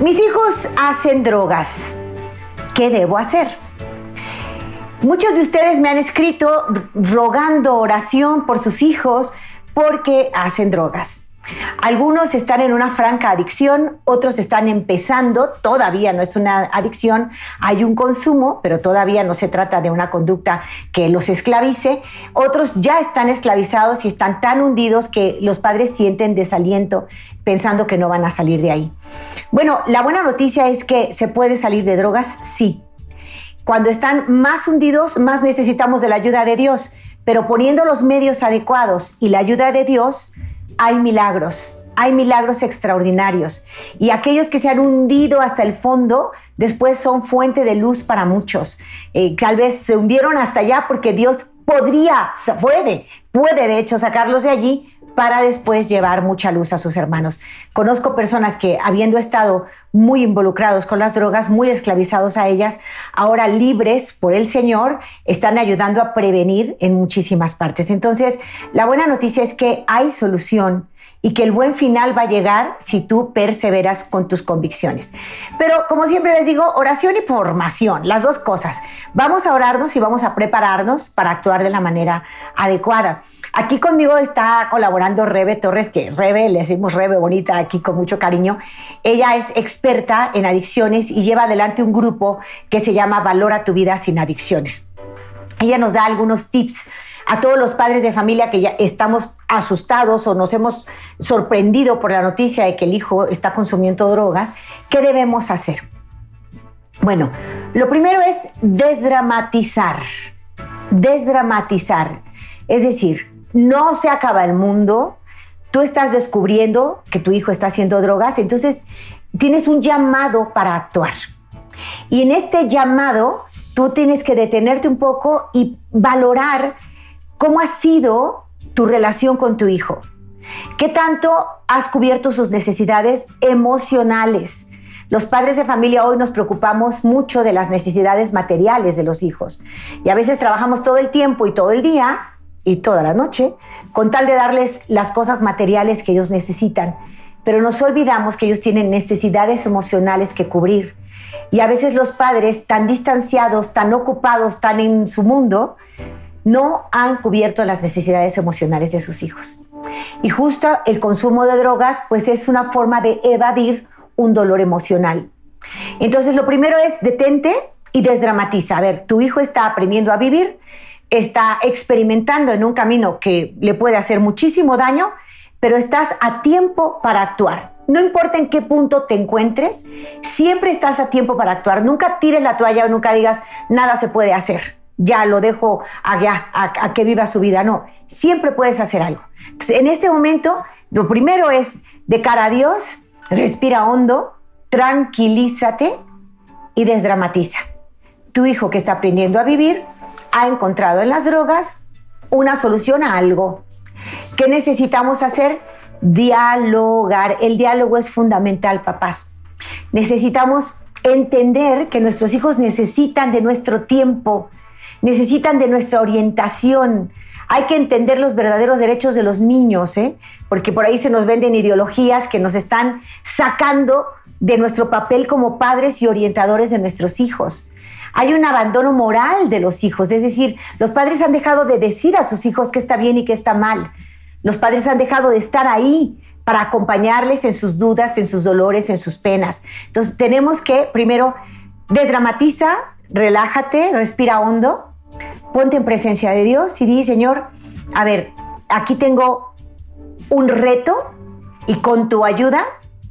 Mis hijos hacen drogas. ¿Qué debo hacer? Muchos de ustedes me han escrito rogando oración por sus hijos porque hacen drogas. Algunos están en una franca adicción, otros están empezando, todavía no es una adicción, hay un consumo, pero todavía no se trata de una conducta que los esclavice. Otros ya están esclavizados y están tan hundidos que los padres sienten desaliento pensando que no van a salir de ahí. Bueno, la buena noticia es que se puede salir de drogas, sí. Cuando están más hundidos, más necesitamos de la ayuda de Dios, pero poniendo los medios adecuados y la ayuda de Dios, hay milagros, hay milagros extraordinarios. Y aquellos que se han hundido hasta el fondo, después son fuente de luz para muchos. Eh, tal vez se hundieron hasta allá porque Dios podría, puede, puede de hecho sacarlos de allí para después llevar mucha luz a sus hermanos. Conozco personas que habiendo estado muy involucrados con las drogas, muy esclavizados a ellas, ahora libres por el Señor, están ayudando a prevenir en muchísimas partes. Entonces, la buena noticia es que hay solución y que el buen final va a llegar si tú perseveras con tus convicciones. Pero como siempre les digo, oración y formación, las dos cosas. Vamos a orarnos y vamos a prepararnos para actuar de la manera adecuada. Aquí conmigo está colaborando Rebe Torres, que Rebe, le decimos Rebe bonita aquí con mucho cariño. Ella es experta en adicciones y lleva adelante un grupo que se llama Valora tu vida sin adicciones. Ella nos da algunos tips a todos los padres de familia que ya estamos asustados o nos hemos sorprendido por la noticia de que el hijo está consumiendo drogas, ¿qué debemos hacer? Bueno, lo primero es desdramatizar. Desdramatizar. Es decir, no se acaba el mundo, tú estás descubriendo que tu hijo está haciendo drogas, entonces tienes un llamado para actuar. Y en este llamado, tú tienes que detenerte un poco y valorar cómo ha sido tu relación con tu hijo. ¿Qué tanto has cubierto sus necesidades emocionales? Los padres de familia hoy nos preocupamos mucho de las necesidades materiales de los hijos y a veces trabajamos todo el tiempo y todo el día y toda la noche, con tal de darles las cosas materiales que ellos necesitan. Pero nos olvidamos que ellos tienen necesidades emocionales que cubrir. Y a veces los padres, tan distanciados, tan ocupados, tan en su mundo, no han cubierto las necesidades emocionales de sus hijos. Y justo el consumo de drogas, pues es una forma de evadir un dolor emocional. Entonces, lo primero es detente y desdramatiza. A ver, tu hijo está aprendiendo a vivir, está experimentando en un camino que le puede hacer muchísimo daño, pero estás a tiempo para actuar. No importa en qué punto te encuentres, siempre estás a tiempo para actuar. Nunca tires la toalla o nunca digas, nada se puede hacer. Ya lo dejo allá, a, que viva su vida. No, siempre puedes hacer algo. en este momento, lo primero es, de cara a Dios, respira hondo, tranquilízate y desdramatiza. Tu hijo que está aprendiendo a vivir ha encontrado en las drogas una solución a algo. ¿Qué necesitamos hacer? Dialogar. El diálogo es fundamental, papás. Necesitamos entender que nuestros hijos necesitan de nuestro tiempo, necesitan de nuestra orientación. Hay que entender los verdaderos derechos de los niños, ¿eh? porque por ahí se nos venden ideologías que nos están sacando de nuestro papel como padres y orientadores de nuestros hijos hay un abandono moral de los hijos, es decir, los padres han dejado de decir a sus hijos qué está bien y qué está mal. Los padres han dejado de estar ahí para acompañarles en sus dudas, en sus dolores, en sus penas. Entonces tenemos que primero desdramatiza, relájate, respira hondo, ponte en presencia de Dios y di, Señor, a ver, aquí tengo un reto y con tu ayuda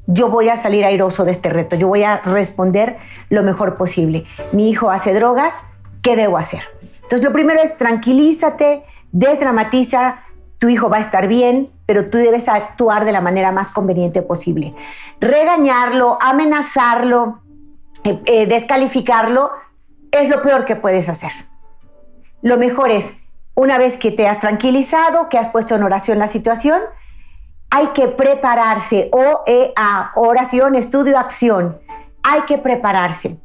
yo voy a salir airoso de este reto, yo voy a responder lo mejor posible. Mi hijo hace drogas, ¿qué debo hacer? Entonces lo primero es tranquilízate, desdramatiza, tu hijo va a estar bien, pero tú debes actuar de la manera más conveniente posible. Regañarlo, amenazarlo, eh, eh, descalificarlo, es lo peor que puedes hacer. Lo mejor es, una vez que te has tranquilizado, que has puesto en oración la situación, hay que prepararse, OEA, oración, estudio, acción. Hay que prepararse.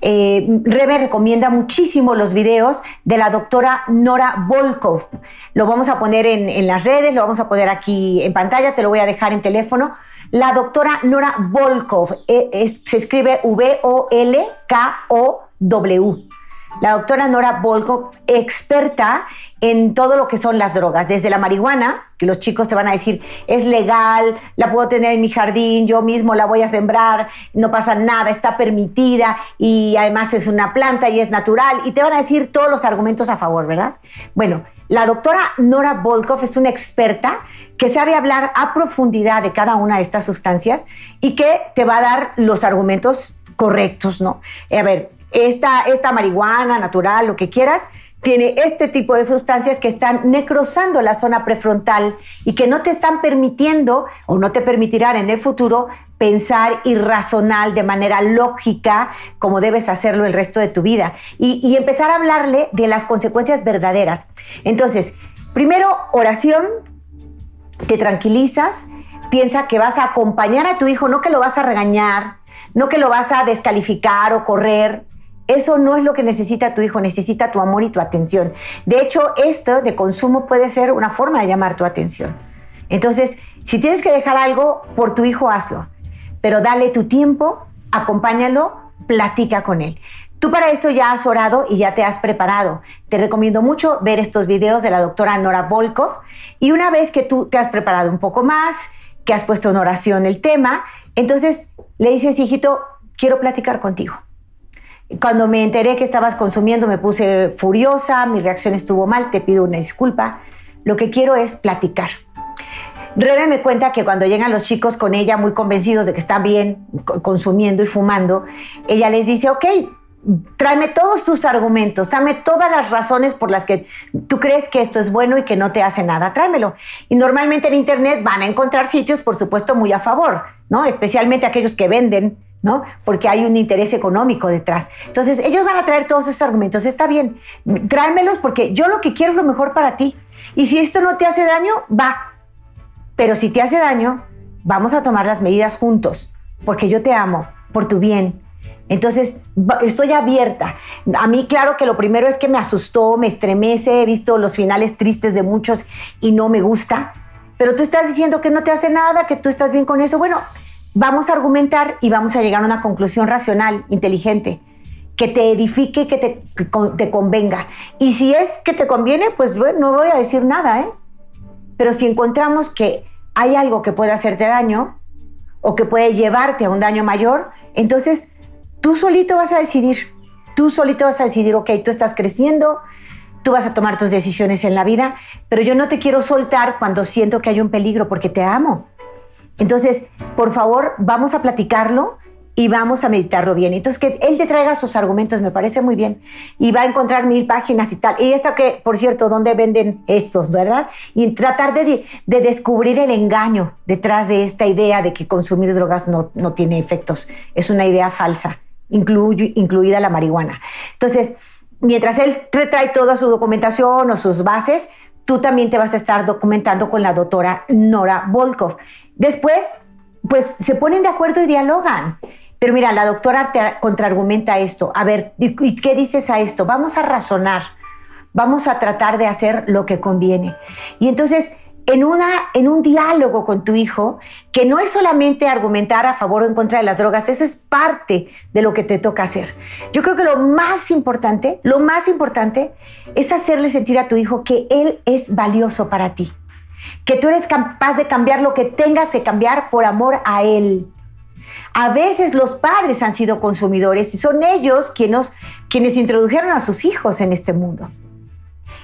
Eh, Rebe recomienda muchísimo los videos de la doctora Nora Volkov. Lo vamos a poner en, las redes, lo vamos a poner aquí en pantalla, te lo voy a dejar en teléfono. La doctora Nora Volkov eh, se escribe V-O-L-K-O-W la doctora Nora Volkov, experta en todo lo que son las drogas, desde la marihuana, que los chicos te van a decir, es legal, la puedo tener en mi jardín, yo mismo la voy a sembrar, no pasa nada, está permitida y además es una planta y es natural, y te van a decir todos los argumentos a favor, ¿verdad? Bueno, la doctora Nora Volkov es una experta que sabe hablar a profundidad de cada una de estas sustancias y que te va a dar los argumentos correctos, ¿no? A ver, esta, esta marihuana natural, lo que quieras, tiene este tipo de sustancias que están necrosando la zona prefrontal y que no te están permitiendo o no te permitirán en el futuro pensar y razonar de manera lógica como debes hacerlo el resto de tu vida y, y empezar a hablarle de las consecuencias verdaderas. Entonces, primero, oración, te tranquilizas, piensa que vas a acompañar a tu hijo, no que lo vas a regañar, no que lo vas a descalificar o correr, eso no es lo que necesita tu hijo, necesita tu amor y tu atención. De hecho, esto de consumo puede ser una forma de llamar tu atención. Entonces, si tienes que dejar algo por tu hijo, hazlo. Pero dale tu tiempo, acompáñalo, platica con él. Tú para esto ya has orado y ya te has preparado. Te recomiendo mucho ver estos videos de la doctora Nora Volkov y una vez que tú te has preparado un poco más, que has puesto en oración el tema, entonces le dices, hijito, quiero platicar contigo. Cuando me enteré que estabas consumiendo me puse furiosa, mi reacción estuvo mal, te pido una disculpa. Lo que quiero es platicar. Rebe me cuenta que cuando llegan los chicos con ella muy convencidos de que están bien consumiendo y fumando, ella les dice, ok, tráeme todos tus argumentos, tráeme todas las razones por las que tú crees que esto es bueno y que no te hace nada, tráemelo. Y normalmente en Internet van a encontrar sitios, por supuesto, muy a favor, ¿no? Especialmente aquellos que venden ¿no? Porque hay un interés económico detrás. Entonces, ellos van a traer todos esos argumentos. Está bien, tráemelos porque yo lo que quiero es lo mejor para ti. Y si esto no te hace daño, va. Pero si te hace daño, vamos a tomar las medidas juntos, porque yo te amo, por tu bien. Entonces, estoy abierta. A mí, claro que lo primero es que me asustó, me estremece, he visto los finales tristes de muchos y no me gusta. Pero tú estás diciendo que no te hace nada, que tú estás bien con eso. Bueno, vamos a argumentar y vamos a llegar a una conclusión racional, inteligente, que te edifique, que te, te convenga. Y si es que te conviene, pues bueno, no voy a decir nada, ¿eh? Pero si encontramos que hay algo que puede hacerte daño o que puede llevarte a un daño mayor, entonces tú solito vas a decidir. Tú solito vas a decidir, ok, tú estás creciendo, tú vas a tomar tus decisiones en la vida, pero yo no te quiero soltar cuando siento que hay un peligro porque te amo. Entonces, por favor, vamos a platicarlo y vamos a meditarlo bien. Entonces, que él te traiga sus argumentos, me parece muy bien. Y va a encontrar mil páginas y tal. Y esto que, por cierto, ¿dónde venden estos, verdad? Y tratar de, descubrir el engaño detrás de esta idea de que consumir drogas no, tiene efectos. Es una idea falsa, incluida la marihuana. Entonces, mientras él trae toda su documentación o sus bases, tú también te vas a estar documentando con la doctora Nora Volkov. Después, pues se ponen de acuerdo y dialogan. Pero mira, la doctora te contraargumenta esto. A ver, ¿y qué dices a esto? Vamos a razonar. Vamos a tratar de hacer lo que conviene. Y entonces en, una, en un diálogo con tu hijo, que no es solamente argumentar a favor o en contra de las drogas, eso es parte de lo que te toca hacer. Yo creo que lo más importante, lo más importante es hacerle sentir a tu hijo que él es valioso para ti, que tú eres capaz de cambiar lo que tengas que cambiar por amor a él. A veces los padres han sido consumidores y son ellos quienes, quienes introdujeron a sus hijos en este mundo.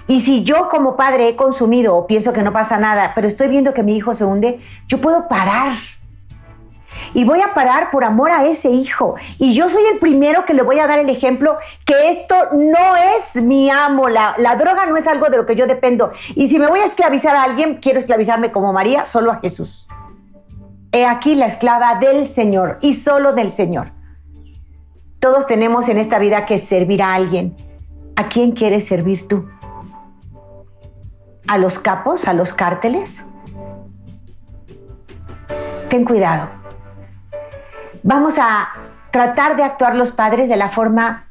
Y si yo como padre he consumido o pienso que no pasa nada, pero estoy viendo que mi hijo se hunde, yo puedo parar. y voy a parar por amor a ese hijo. Y yo soy el primero que le voy a dar el ejemplo que esto no es mi amo, la, droga no es algo de lo que yo dependo. Y si me voy a esclavizar a alguien, quiero esclavizarme como María, solo a Jesús. He aquí la esclava del Señor y solo del Señor. Todos tenemos en esta vida que servir a alguien. ¿A quién quieres servir tú? ¿A los capos? ¿A los cárteles? Ten cuidado. Vamos a tratar de actuar los padres de la forma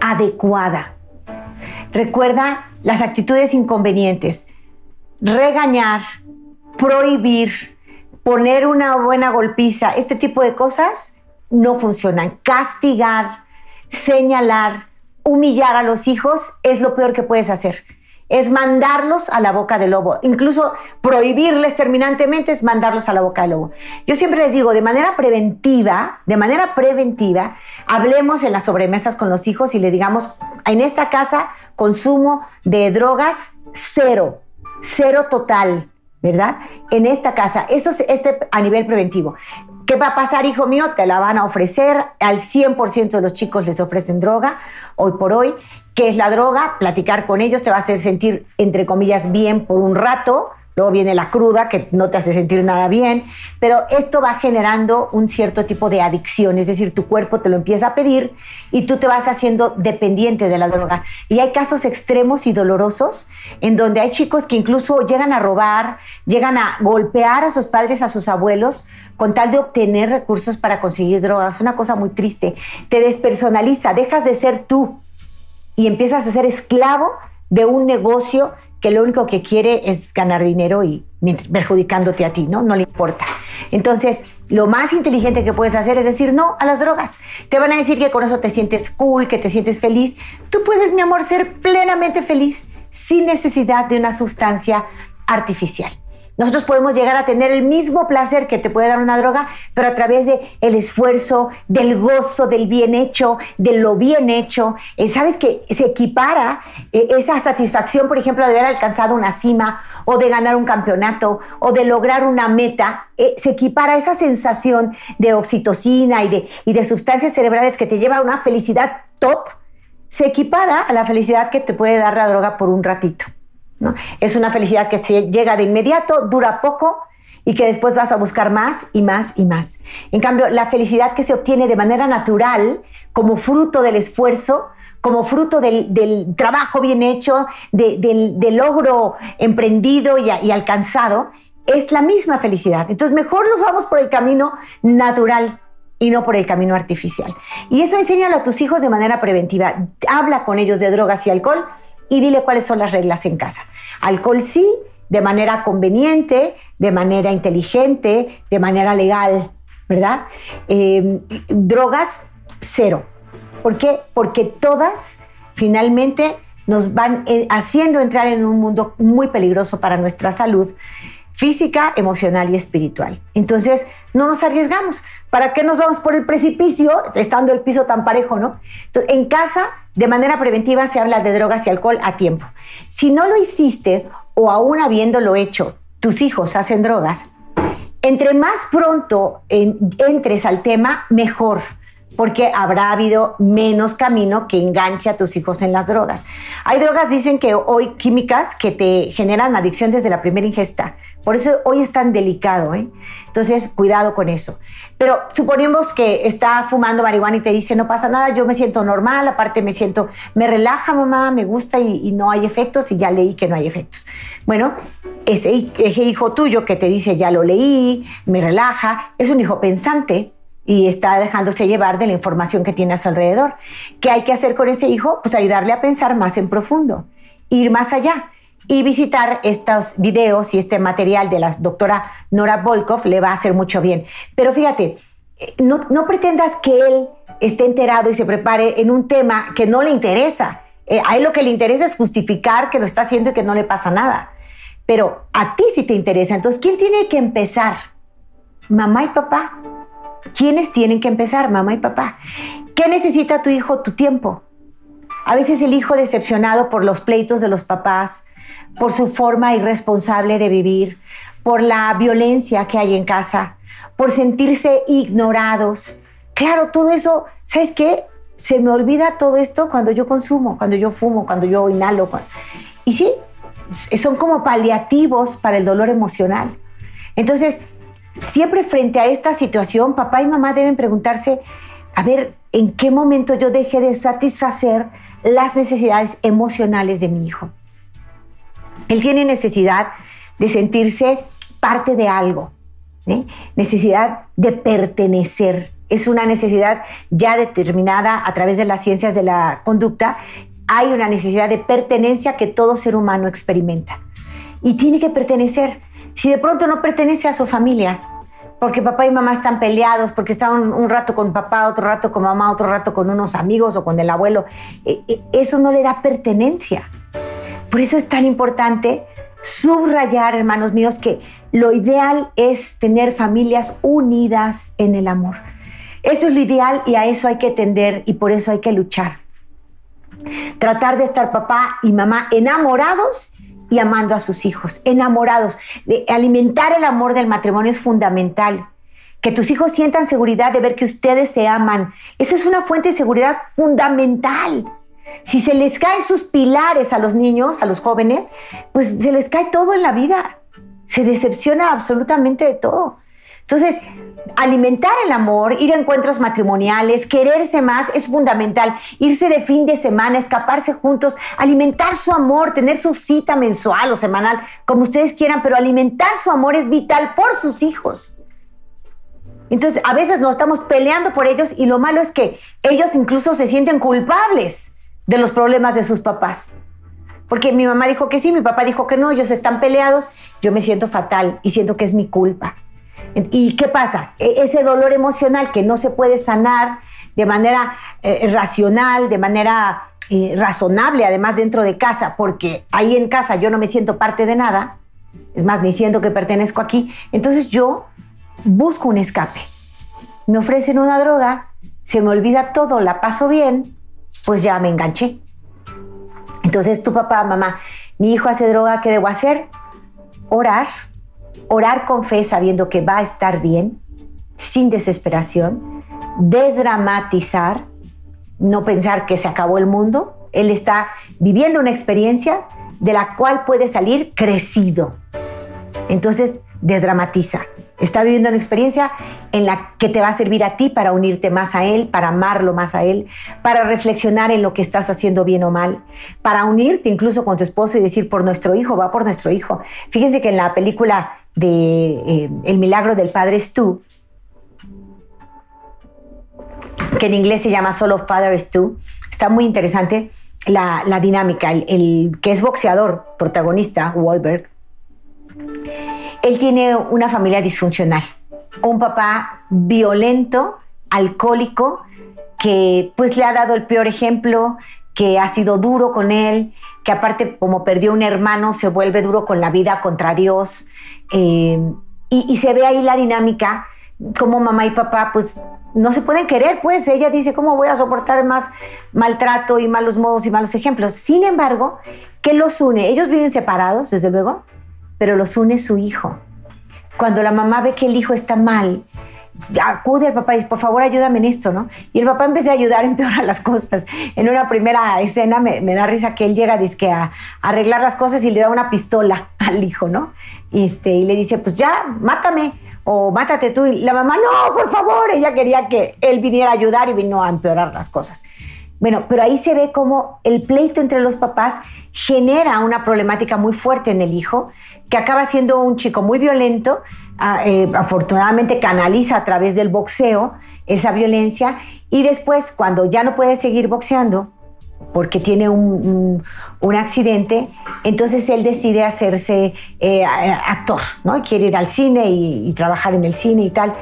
adecuada. Recuerda las actitudes inconvenientes. Regañar, prohibir, poner una buena golpiza, este tipo de cosas no funcionan. Castigar, señalar, humillar a los hijos es lo peor que puedes hacer. Es mandarlos a la boca del lobo. Incluso prohibirles terminantemente es mandarlos a la boca del lobo. Yo siempre les digo, de manera preventiva, de manera preventiva, hablemos en las sobremesas con los hijos y les digamos, en esta casa consumo de drogas cero, cero total ¿verdad? En esta casa. Eso es este a nivel preventivo. ¿Qué va a pasar, hijo mío? Te la van a ofrecer. Al 100% de los chicos les ofrecen droga hoy por hoy. ¿Qué es la droga? Platicar con ellos te va a hacer sentir, entre comillas, bien por un rato Luego viene la cruda, que no te hace sentir nada bien, pero esto va generando un cierto tipo de adicción, es decir, tu cuerpo te lo empieza a pedir y tú te vas haciendo dependiente de la droga. Y hay casos extremos y dolorosos en donde hay chicos que incluso llegan a robar, llegan a golpear a sus padres, a sus abuelos, con tal de obtener recursos para conseguir drogas. Es una cosa muy triste. Te despersonaliza, dejas de ser tú y empiezas a ser esclavo de un negocio que lo único que quiere es ganar dinero y perjudicándote a ti, ¿no? No le importa. Entonces, lo más inteligente que puedes hacer es decir no a las drogas. Te van a decir que con eso te sientes cool, que te sientes feliz. Tú puedes, mi amor, ser plenamente feliz sin necesidad de una sustancia artificial. Nosotros podemos llegar a tener el mismo placer que te puede dar una droga, pero a través de el esfuerzo, del gozo, del bien hecho, de lo bien hecho. Eh, Sabes que se equipara eh, esa satisfacción, por ejemplo, de haber alcanzado una cima o de ganar un campeonato o de lograr una meta. Eh, se equipara esa sensación de oxitocina y de, y de sustancias cerebrales que te lleva a una felicidad top. Se equipara a la felicidad que te puede dar la droga por un ratito. Es una felicidad que llega de inmediato, dura poco y que después vas a buscar más y más y más. En cambio, la felicidad que se obtiene de manera natural, como fruto del esfuerzo, como fruto del, trabajo bien hecho, del, logro emprendido y, y, alcanzado, es la misma felicidad. Entonces, mejor nos vamos por el camino natural y no por el camino artificial. Y eso enséñalo a tus hijos de manera preventiva. Habla con ellos de drogas y alcohol y dile cuáles son las reglas en casa. Alcohol sí, de manera conveniente, de manera inteligente, de manera legal, ¿verdad? Em, drogas, cero. ¿Por qué? Porque todas finalmente nos van eh, haciendo entrar en un mundo muy peligroso para nuestra salud física, emocional y espiritual. Entonces, no nos arriesgamos. ¿Para qué nos vamos por el precipicio estando el piso tan parejo, no? En casa, de manera preventiva, se habla de drogas y alcohol a tiempo. Si no lo hiciste o aún habiéndolo hecho, tus hijos hacen drogas, entre más pronto entres al tema, mejor porque habrá habido menos camino que enganche a tus hijos en las drogas. Hay drogas, dicen que hoy químicas que te generan adicción desde la primera ingesta. Por eso hoy es tan delicado, ¿eh? Entonces, cuidado con eso. Pero suponemos que está fumando marihuana y te dice, no pasa nada, yo me siento normal, aparte me siento, me relaja mamá, me gusta y, no hay efectos y ya leí que no hay efectos. Bueno, ese, ese hijo tuyo que te dice, ya lo leí, me relaja, es un hijo pensante, y está dejándose llevar de la información que tiene a su alrededor. ¿Qué hay que hacer con ese hijo? Pues ayudarle a pensar más en profundo, ir más allá y visitar estos videos y este material de la doctora Nora Volkov le va a hacer mucho bien. Pero fíjate, eh, no, pretendas que él esté enterado y se prepare en un tema que no le interesa. Eh, a él lo que le interesa es justificar que lo está haciendo y que no le pasa nada. Pero a ti sí te interesa. Entonces, ¿quién tiene que empezar? ¿Mamá y papá? ¿Quiénes tienen que empezar, mamá y papá? ¿Qué necesita tu hijo? Tu tiempo. A veces el hijo decepcionado por los pleitos de los papás, por su forma irresponsable de vivir, por la violencia que hay en casa, por sentirse ignorados. Claro, todo eso, ¿sabes qué? Se me olvida todo esto cuando yo consumo, cuando yo fumo, cuando yo inhalo. Y sí, son como paliativos para el dolor emocional. Entonces, siempre frente a esta situación, papá y mamá deben preguntarse, a ver, ¿en qué momento yo dejé de satisfacer las necesidades emocionales de mi hijo? Él tiene necesidad de sentirse parte de algo, necesidad de pertenecer. Es una necesidad ya determinada a través de las ciencias de la conducta. Hay una necesidad de pertenencia que todo ser humano experimenta. Y tiene que pertenecer. Si de pronto no pertenece a su familia, porque papá y mamá están peleados, porque están un, rato con papá, otro rato con mamá, otro rato con unos amigos o con el abuelo, eh, eh, eso no le da pertenencia. Por eso es tan importante subrayar, hermanos míos, que lo ideal es tener familias unidas en el amor. Eso es lo ideal y a eso hay que tender y por eso hay que luchar. Tratar de estar papá y mamá enamorados y amando a sus hijos, enamorados. alimentar el amor del matrimonio es fundamental. Que tus hijos sientan seguridad de ver que ustedes se aman. Esa es una fuente de seguridad fundamental. Si se les caen sus pilares a los niños, a los jóvenes, pues se les cae todo en la vida. Se decepciona absolutamente de todo. Entonces, alimentar el amor, ir a encuentros matrimoniales, quererse más es fundamental. Irse de fin de semana, escaparse juntos, alimentar su amor, tener su cita mensual o semanal, como ustedes quieran, pero alimentar su amor es vital por sus hijos. Entonces, a veces nos estamos peleando por ellos y lo malo es que ellos incluso se sienten culpables de los problemas de sus papás. Porque mi mamá dijo que sí, mi papá dijo que no, ellos están peleados, yo me siento fatal y siento que es mi culpa. ¿Y qué pasa? E, ese dolor emocional que no se puede sanar de manera eh, racional, de manera eh, razonable, además dentro de casa, porque ahí en casa yo no me siento parte de nada, es más, ni siento que pertenezco aquí, entonces yo busco un escape. Me ofrecen una droga, se me olvida todo, la paso bien, pues ya me enganché. Entonces tu papá, mamá, mi hijo hace droga, ¿qué debo hacer? Orar, orar con fe sabiendo que va a estar bien, sin desesperación, desdramatizar, no pensar que se acabó el mundo. Él está viviendo una experiencia de la cual puede salir crecido. Entonces, desdramatiza. Está viviendo una experiencia en la que te va a servir a ti para unirte más a Él, para amarlo más a Él, para reflexionar en lo que estás haciendo bien o mal, para unirte incluso con tu esposo y decir por nuestro hijo, va por nuestro hijo. Fíjense que en la película de eh, El milagro del Padre Stu, que en inglés se llama solo Father Stu, está muy interesante la, dinámica. El, que es boxeador, protagonista, Wahlberg, él tiene una familia disfuncional, un papá violento, alcohólico, que pues le ha dado el peor ejemplo, que ha sido duro con él, que aparte como perdió un hermano se vuelve duro con la vida contra Dios. Eh, y, y, se ve ahí la dinámica, como mamá y papá pues no se pueden querer, pues ella dice, ¿cómo voy a soportar más maltrato y malos modos y malos ejemplos? Sin embargo, ¿qué los une? Ellos viven separados, desde luego, pero los une su hijo. Cuando la mamá ve que el hijo está mal, acude al papá y dice, por favor, ayúdame en esto, ¿no? Y el papá en vez de ayudar empeora las cosas. En una primera escena me, da risa que él llega dizque, a, a, arreglar las cosas y le da una pistola al hijo, ¿no? Este, y le dice, pues ya, mátame o mátate tú. Y la mamá, no, por favor, ella quería que él viniera a ayudar y vino a empeorar las cosas. Bueno, pero ahí se ve cómo el pleito entre los papás genera una problemática muy fuerte en el hijo, que acaba siendo un chico muy violento, ah, eh, afortunadamente canaliza a través del boxeo esa violencia y después cuando ya no puede seguir boxeando, porque tiene un, accidente, entonces él decide hacerse eh, actor, ¿no? Quiere ir al cine y, trabajar en el cine y tal.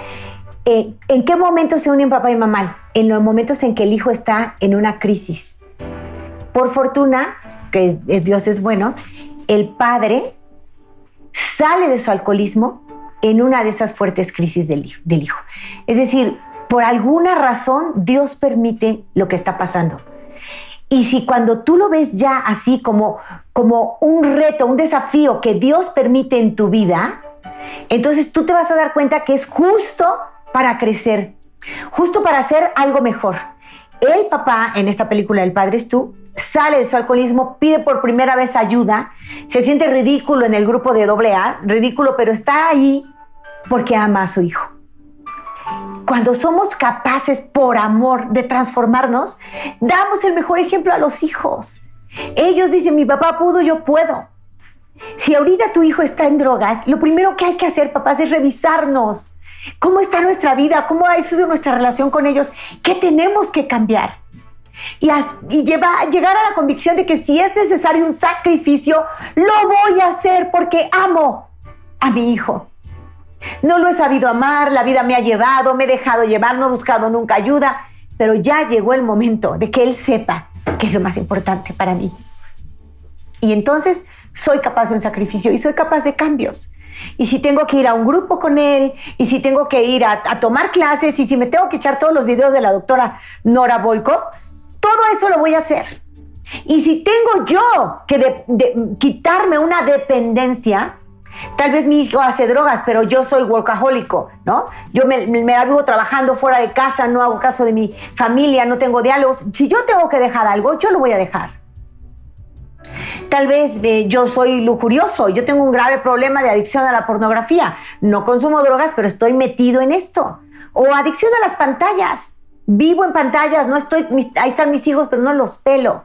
Eh, ¿En qué momento se unen papá y mamá? En los momentos en que el hijo está en una crisis. Por fortuna, que Dios es bueno, el padre sale de su alcoholismo en una de esas fuertes crisis del, hijo. Es decir, por alguna razón Dios permite lo que está pasando. Y si cuando tú lo ves ya así como, como un reto, un desafío que Dios permite en tu vida, Entonces tú te vas a dar cuenta que es justo para crecer, justo para hacer algo mejor. El papá en esta película El Padre es tú sale de su alcoholismo, pide por primera vez ayuda, se siente ridículo en el grupo de AA, ridículo, pero está ahí porque ama a su hijo. Cuando somos capaces por amor de transformarnos, damos el mejor ejemplo a los hijos. Ellos dicen, mi papá pudo, yo puedo. Si ahorita tu hijo está en drogas, lo primero que hay que hacer, papás, es revisarnos. ¿Cómo está nuestra vida? ¿Cómo ha sido nuestra relación con ellos? ¿Qué tenemos que cambiar? Y, llegar a la convicción de que si es necesario un sacrificio, lo voy a hacer porque amo a mi hijo. No lo he sabido amar, la vida me ha llevado, me he dejado llevar, no he buscado nunca ayuda, pero ya llegó el momento de que él sepa que es lo más importante para mí. Y entonces soy capaz de un sacrificio y soy capaz de cambios. Y si tengo que ir a un grupo con él, y si tengo que ir a, tomar clases, y si me tengo que echar todos los videos de la doctora Nora Volkov, todo eso lo voy a hacer. Y si tengo yo que quitarme una dependencia, Tal vez mi hijo hace drogas, pero yo soy workahólico, ¿no? Yo me, me, vivo trabajando fuera de casa, no hago caso de mi familia, no tengo diálogos. Si yo tengo que dejar algo, yo lo voy a dejar. Tal vez eh, yo soy lujurioso, yo tengo un grave problema de adicción a la pornografía. No consumo drogas, pero estoy metido en esto. O adicción a las pantallas. Vivo en pantallas, no estoy, ahí están mis hijos, pero no los pelo.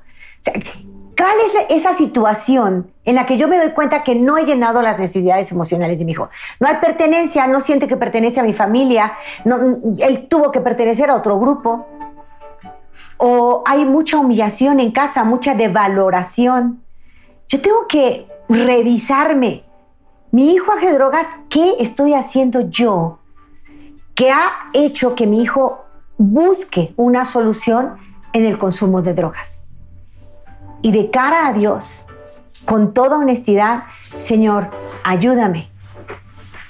¿Cuál es esa situación en la que yo me doy cuenta que no he llenado las necesidades emocionales de mi hijo? No hay pertenencia, no siente que pertenece a mi familia, él tuvo que pertenecer a otro grupo. O hay mucha humillación en casa, mucha devaloración. Yo tengo que revisarme. Mi hijo hace drogas, ¿qué estoy haciendo yo que ha hecho que mi hijo busque una solución en el consumo de drogas? y de cara a Dios, con toda honestidad, Señor, ayúdame,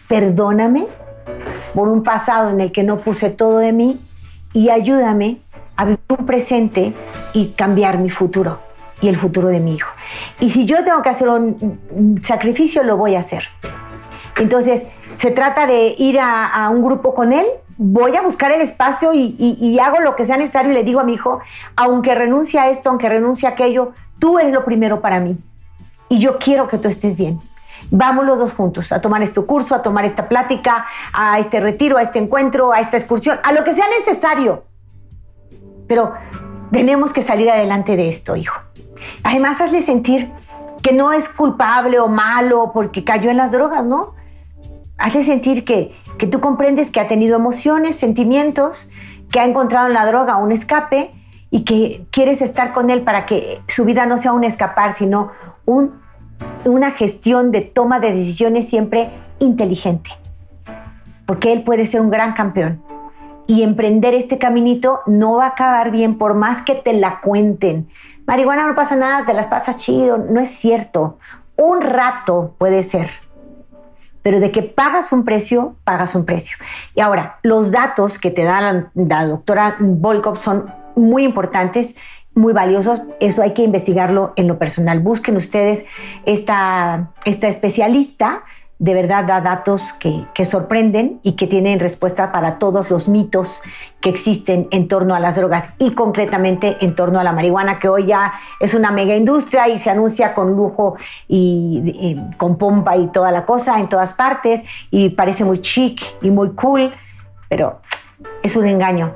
perdóname por un pasado en el que no puse todo de mí y ayúdame a un presente y cambiar mi futuro y el futuro de mi hijo. Y si yo tengo que hacer un sacrificio, lo voy a hacer. Entonces, se trata de ir a, un grupo con él, voy a buscar el espacio y, hago lo que sea necesario y le digo a mi hijo, aunque renuncie a esto, aunque renuncie a aquello, tú eres lo primero para mí y yo quiero que tú estés bien. Vamos los dos juntos a tomar este curso, a tomar esta plática, a este retiro, a este encuentro, a esta excursión, a lo que sea necesario. Pero tenemos que salir adelante de esto, hijo. Además, hazle sentir que no es culpable o malo porque cayó en las drogas, ¿no? Hazle sentir que, que tú comprendes que ha tenido emociones, sentimientos, que ha encontrado en la droga un escape y que quieres estar con él para que su vida no sea un escapar, sino un, una gestión de toma de decisiones siempre inteligente. Porque él puede ser un gran campeón. Y emprender este caminito no va a acabar bien por más que te la cuenten. Marihuana no pasa nada, te las pasas chido. No es cierto. Un rato puede ser. Pero de que pagas un precio, pagas un precio. Y ahora, los datos que te da la, la doctora Volkov son muy importantes, muy valiosos. Eso hay que investigarlo en lo personal. Busquen ustedes esta, esta especialista. De verdad da datos que, sorprenden y que tienen respuesta para todos los mitos que existen en torno a las drogas y concretamente en torno a la marihuana, que hoy ya es una mega industria y se anuncia con lujo y, con pompa y toda la cosa en todas partes y parece muy chic y muy cool, pero es un engaño,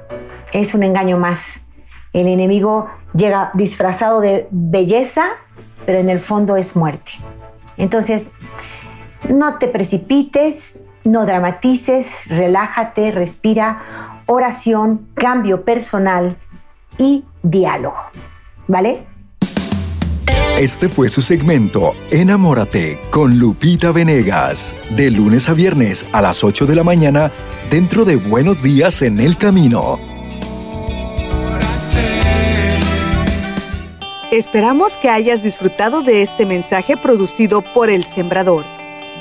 es un engaño más. El enemigo llega disfrazado de belleza, pero en el fondo es muerte. Entonces, no te precipites, no dramatices, relájate, respira, oración, cambio personal y diálogo. ¿Vale? Este fue su segmento Enamórate con Lupita Venegas, de lunes a viernes a las 8 de la mañana dentro de Buenos Días en el Camino Esperamos que hayas disfrutado de este mensaje producido por El Sembrador.